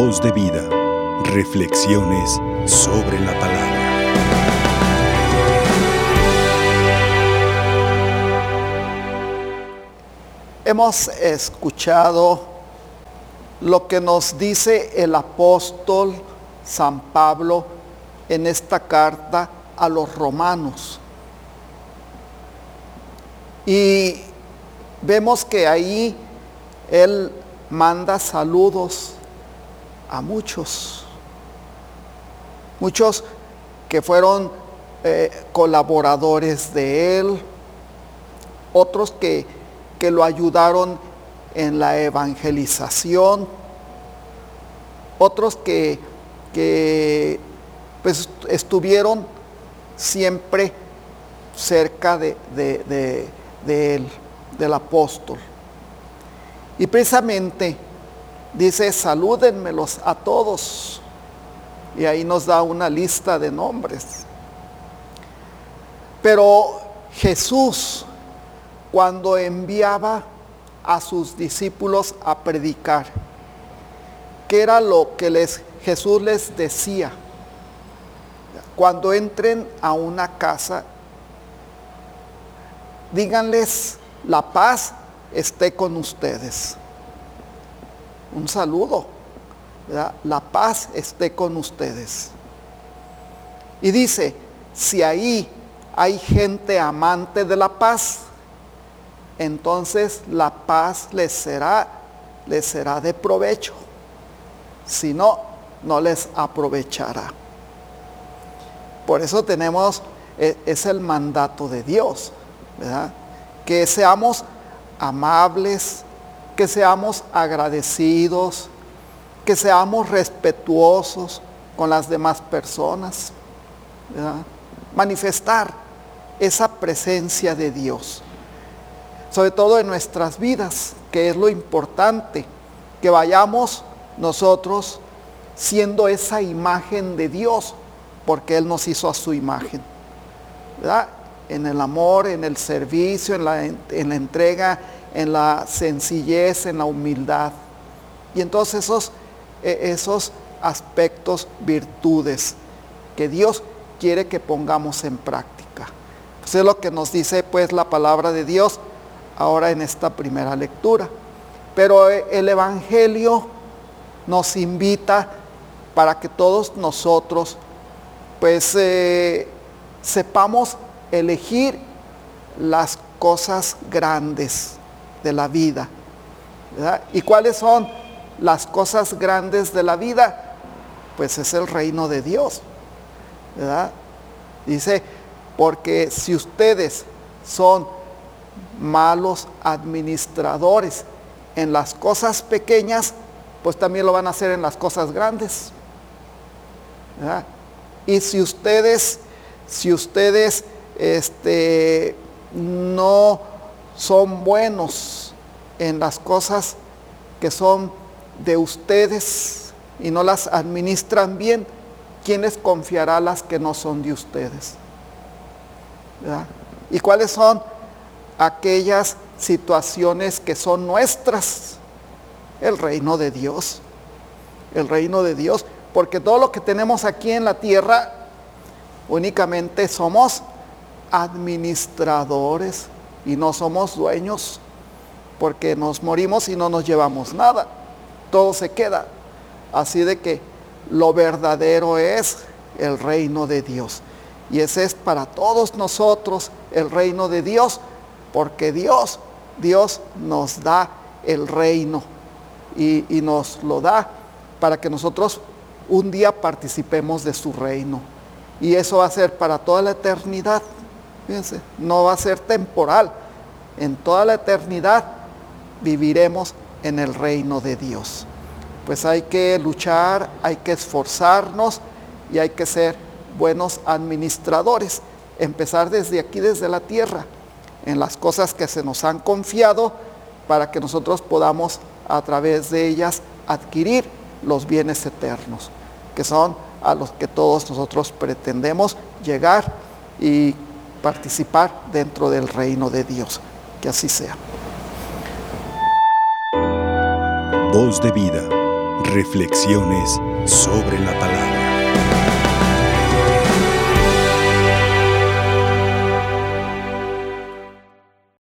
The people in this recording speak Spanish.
Voz de vida. Reflexiones sobre la palabra. Hemos escuchado lo que nos dice el apóstol San Pablo en esta carta a los romanos. Y vemos que ahí él manda saludos a muchos, muchos que fueron eh, colaboradores de él, otros que, que lo ayudaron en la evangelización, otros que, que pues, estuvieron siempre cerca de, de, de, de él, del apóstol. Y precisamente dice, salúdenmelos a todos. Y ahí nos da una lista de nombres. Pero Jesús, cuando enviaba a sus discípulos a predicar, ¿qué era lo que les, Jesús les decía? Cuando entren a una casa, díganles, la paz esté con ustedes. Un saludo. La paz esté con ustedes. Y dice, si ahí hay gente amante de la paz, entonces la paz les será, les será de provecho. Si no, no les aprovechará. Por eso tenemos, es el mandato de Dios, ¿verdad? Que seamos amables, que seamos agradecidos, que seamos respetuosos con las demás personas, manifestar esa presencia de Dios, sobre todo en nuestras vidas, que es lo importante, que vayamos nosotros siendo esa imagen de Dios, porque Él nos hizo a su imagen. En el amor, en el servicio, en la, en la entrega, en la sencillez, en la humildad. Y entonces esos, esos aspectos, virtudes que Dios quiere que pongamos en práctica. Pues es lo que nos dice pues la palabra de Dios ahora en esta primera lectura. Pero el Evangelio nos invita para que todos nosotros pues eh, sepamos elegir las cosas grandes de la vida. ¿verdad? ¿Y cuáles son las cosas grandes de la vida? Pues es el reino de Dios. ¿verdad? Dice, porque si ustedes son malos administradores en las cosas pequeñas, pues también lo van a hacer en las cosas grandes. ¿verdad? Y si ustedes, si ustedes este, no son buenos en las cosas que son de ustedes y no las administran bien, ¿quién les confiará las que no son de ustedes? ¿Y cuáles son aquellas situaciones que son nuestras? El reino de Dios. El reino de Dios. Porque todo lo que tenemos aquí en la tierra, únicamente somos administradores y no somos dueños, porque nos morimos y no nos llevamos nada, todo se queda. Así de que lo verdadero es el reino de Dios. Y ese es para todos nosotros el reino de Dios, porque Dios, Dios nos da el reino y, y nos lo da para que nosotros un día participemos de su reino. Y eso va a ser para toda la eternidad. Fíjense, no va a ser temporal. En toda la eternidad viviremos en el reino de Dios. Pues hay que luchar, hay que esforzarnos y hay que ser buenos administradores. Empezar desde aquí, desde la tierra, en las cosas que se nos han confiado para que nosotros podamos a través de ellas adquirir los bienes eternos, que son a los que todos nosotros pretendemos llegar y participar dentro del reino de Dios. Que así sea. Voz de vida. Reflexiones sobre la palabra.